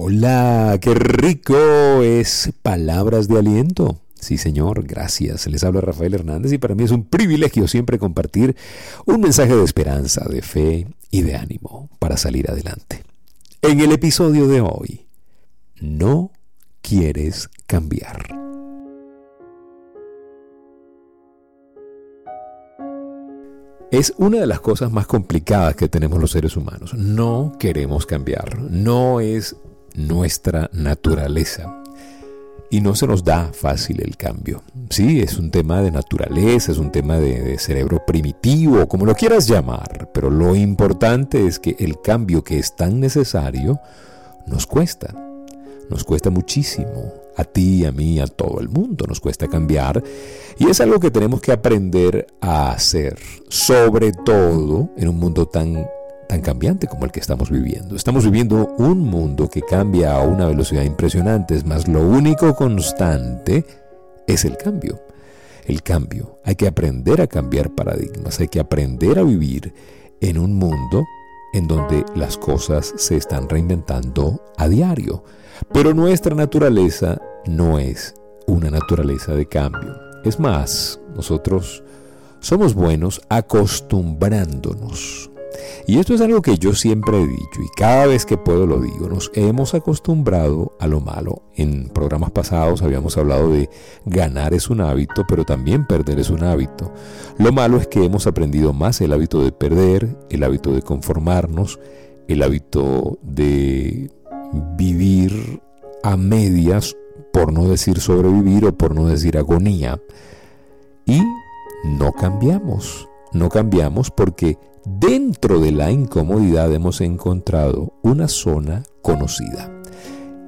Hola, qué rico es Palabras de Aliento. Sí, señor, gracias. Les habla Rafael Hernández y para mí es un privilegio siempre compartir un mensaje de esperanza, de fe y de ánimo para salir adelante. En el episodio de hoy, no quieres cambiar. Es una de las cosas más complicadas que tenemos los seres humanos. No queremos cambiar. No es nuestra naturaleza. Y no se nos da fácil el cambio. Sí, es un tema de naturaleza, es un tema de, cerebro primitivo, como lo quieras llamar, pero lo importante es que el cambio que es tan necesario nos cuesta. Nos cuesta muchísimo. A ti, a mí, a todo el mundo nos cuesta cambiar. Y es algo que tenemos que aprender a hacer, sobre todo en un mundo tan tan cambiante como el que estamos viviendo. Estamos viviendo un mundo que cambia a una velocidad impresionante, es más, lo único constante es el cambio. El cambio. Hay que aprender a cambiar paradigmas, hay que aprender a vivir en un mundo en donde las cosas se están reinventando a diario. Pero nuestra naturaleza no es una naturaleza de cambio. Es más, nosotros somos buenos acostumbrándonos y esto es algo que yo siempre he dicho y cada vez que puedo lo digo. Nos hemos acostumbrado a lo malo. En programas pasados habíamos hablado de ganar es un hábito, pero también perder es un hábito. Lo malo es que hemos aprendido más el hábito de perder, el hábito de conformarnos, el hábito de vivir a medias, por no decir sobrevivir o por no decir agonía. Y no cambiamos. No cambiamos porque Dentro de la incomodidad hemos encontrado una zona conocida.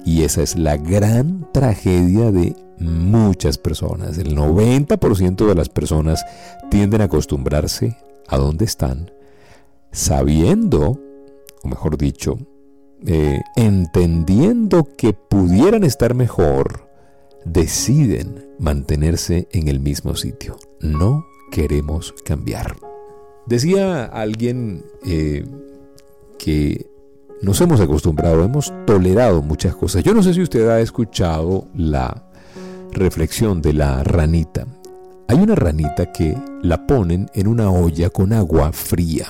Y esa es la gran tragedia de muchas personas. El 90% de las personas tienden a acostumbrarse a donde están, sabiendo, o mejor dicho, eh, entendiendo que pudieran estar mejor, deciden mantenerse en el mismo sitio. No queremos cambiar. Decía alguien eh, que nos hemos acostumbrado, hemos tolerado muchas cosas. Yo no sé si usted ha escuchado la reflexión de la ranita. Hay una ranita que la ponen en una olla con agua fría.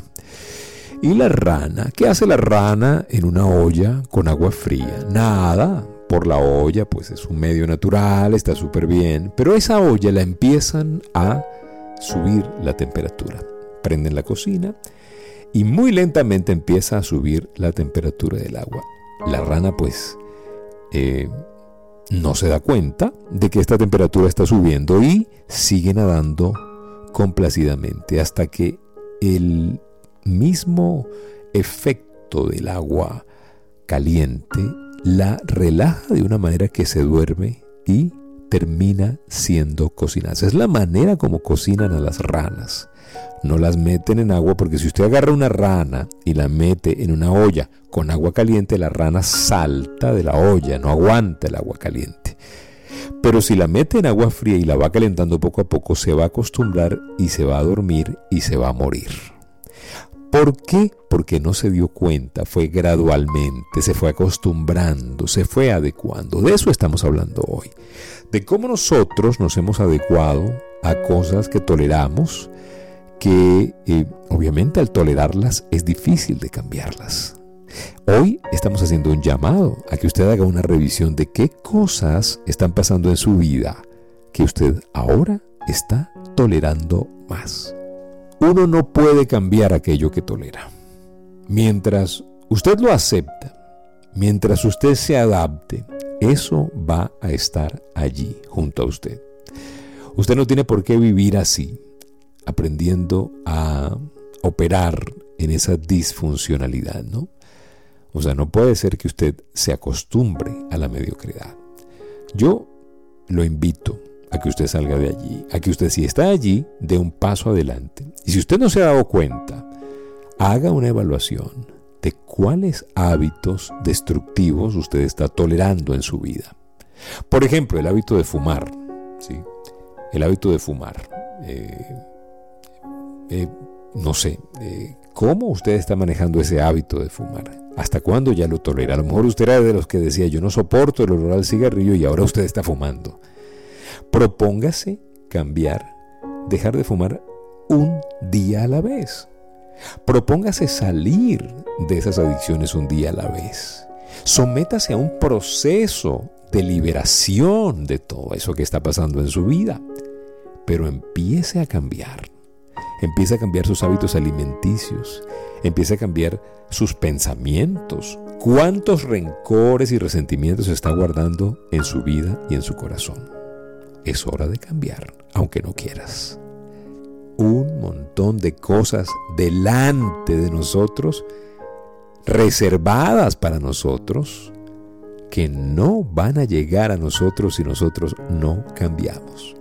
Y la rana, ¿qué hace la rana en una olla con agua fría? Nada, por la olla, pues es un medio natural, está súper bien, pero esa olla la empiezan a subir la temperatura prenden la cocina y muy lentamente empieza a subir la temperatura del agua. La rana pues eh, no se da cuenta de que esta temperatura está subiendo y sigue nadando complacidamente hasta que el mismo efecto del agua caliente la relaja de una manera que se duerme y termina siendo cocinada. es la manera como cocinan a las ranas no las meten en agua porque si usted agarra una rana y la mete en una olla con agua caliente, la rana salta de la olla, no aguanta el agua caliente. Pero si la mete en agua fría y la va calentando poco a poco, se va a acostumbrar y se va a dormir y se va a morir. ¿Por qué? Porque no se dio cuenta, fue gradualmente, se fue acostumbrando, se fue adecuando. De eso estamos hablando hoy. De cómo nosotros nos hemos adecuado a cosas que toleramos, que eh, obviamente al tolerarlas es difícil de cambiarlas. Hoy estamos haciendo un llamado a que usted haga una revisión de qué cosas están pasando en su vida que usted ahora está tolerando más. Uno no puede cambiar aquello que tolera. Mientras usted lo acepta, mientras usted se adapte, eso va a estar allí junto a usted. Usted no tiene por qué vivir así aprendiendo a operar en esa disfuncionalidad, ¿no? O sea, no puede ser que usted se acostumbre a la mediocridad. Yo lo invito a que usted salga de allí, a que usted si está allí, dé un paso adelante. Y si usted no se ha dado cuenta, haga una evaluación de cuáles hábitos destructivos usted está tolerando en su vida. Por ejemplo, el hábito de fumar, ¿sí? El hábito de fumar. Eh, eh, no sé, eh, ¿cómo usted está manejando ese hábito de fumar? ¿Hasta cuándo ya lo tolera? A lo mejor usted era de los que decía, yo no soporto el olor al cigarrillo y ahora usted está fumando. Propóngase cambiar, dejar de fumar un día a la vez. Propóngase salir de esas adicciones un día a la vez. Sométase a un proceso de liberación de todo eso que está pasando en su vida. Pero empiece a cambiar. Empiece a cambiar sus hábitos alimenticios. Empiece a cambiar sus pensamientos. ¿Cuántos rencores y resentimientos está guardando en su vida y en su corazón? Es hora de cambiar, aunque no quieras. Un montón de cosas delante de nosotros, reservadas para nosotros, que no van a llegar a nosotros si nosotros no cambiamos.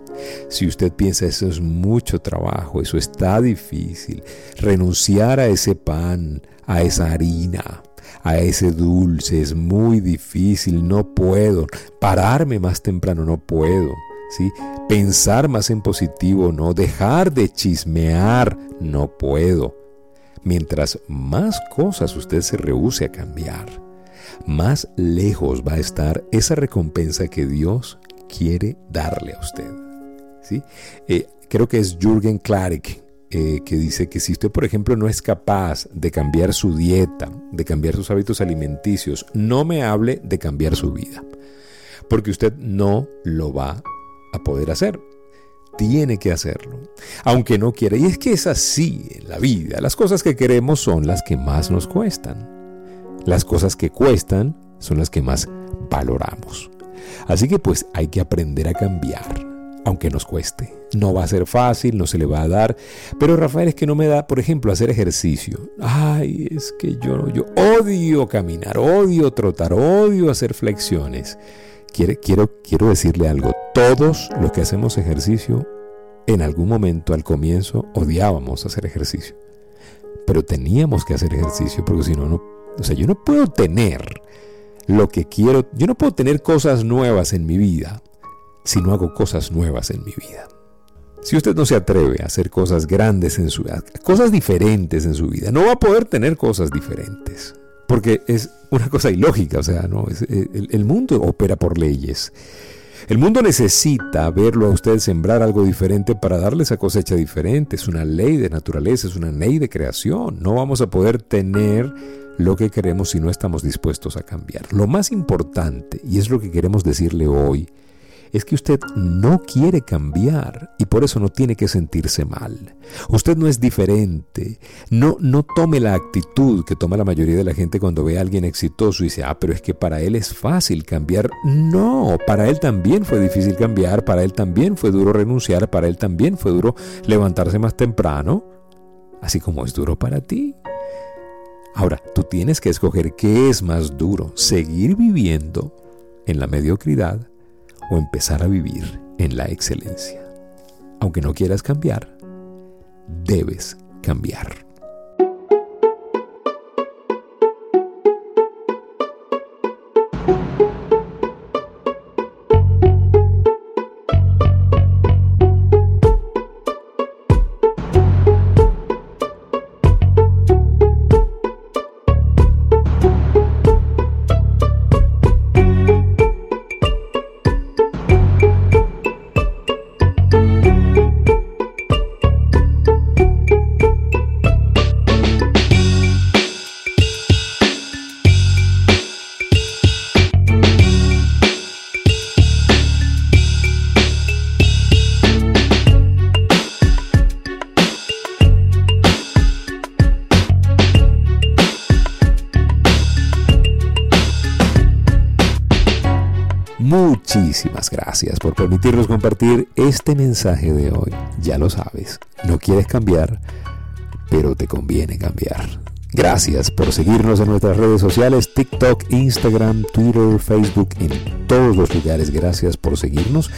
Si usted piensa eso es mucho trabajo, eso está difícil, renunciar a ese pan, a esa harina, a ese dulce es muy difícil, no puedo, pararme más temprano no puedo, Pensar más en positivo no, dejar de chismear no puedo. Mientras más cosas usted se rehúse a cambiar, más lejos va a estar esa recompensa que Dios quiere darle a usted. ¿sí? Eh, creo que es Jürgen Klarik eh, que dice que si usted, por ejemplo, no es capaz de cambiar su dieta, de cambiar sus hábitos alimenticios, no me hable de cambiar su vida, porque usted no lo va a poder hacer. Tiene que hacerlo, aunque no quiera. Y es que es así en la vida. Las cosas que queremos son las que más nos cuestan. Las cosas que cuestan son las que más valoramos. Así que pues hay que aprender a cambiar, aunque nos cueste. No va a ser fácil, no se le va a dar. Pero Rafael es que no me da, por ejemplo, hacer ejercicio. Ay, es que yo, yo odio caminar, odio trotar, odio hacer flexiones. Quiero, quiero, decirle algo. Todos los que hacemos ejercicio, en algún momento al comienzo odiábamos hacer ejercicio. Pero teníamos que hacer ejercicio porque si no, no o sea, yo no puedo tener lo que quiero, yo no puedo tener cosas nuevas en mi vida si no hago cosas nuevas en mi vida. Si usted no se atreve a hacer cosas grandes en su vida, cosas diferentes en su vida, no va a poder tener cosas diferentes. Porque es una cosa ilógica, o sea, no, el, el mundo opera por leyes. El mundo necesita verlo a usted sembrar algo diferente para darle esa cosecha diferente. Es una ley de naturaleza, es una ley de creación. No vamos a poder tener lo que queremos si no estamos dispuestos a cambiar. Lo más importante, y es lo que queremos decirle hoy, es que usted no quiere cambiar y por eso no tiene que sentirse mal. Usted no es diferente. No, no tome la actitud que toma la mayoría de la gente cuando ve a alguien exitoso y dice, ah, pero es que para él es fácil cambiar. No, para él también fue difícil cambiar, para él también fue duro renunciar, para él también fue duro levantarse más temprano, así como es duro para ti. Ahora, tú tienes que escoger qué es más duro, seguir viviendo en la mediocridad o empezar a vivir en la excelencia. Aunque no quieras cambiar, debes cambiar. Muchísimas gracias por permitirnos compartir este mensaje de hoy. Ya lo sabes, no quieres cambiar, pero te conviene cambiar. Gracias por seguirnos en nuestras redes sociales, TikTok, Instagram, Twitter, Facebook, en todos los lugares. Gracias por seguirnos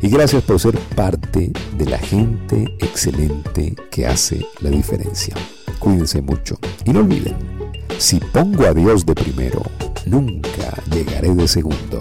y gracias por ser parte de la gente excelente que hace la diferencia. Cuídense mucho y no olviden, si pongo a Dios de primero, nunca llegaré de segundo.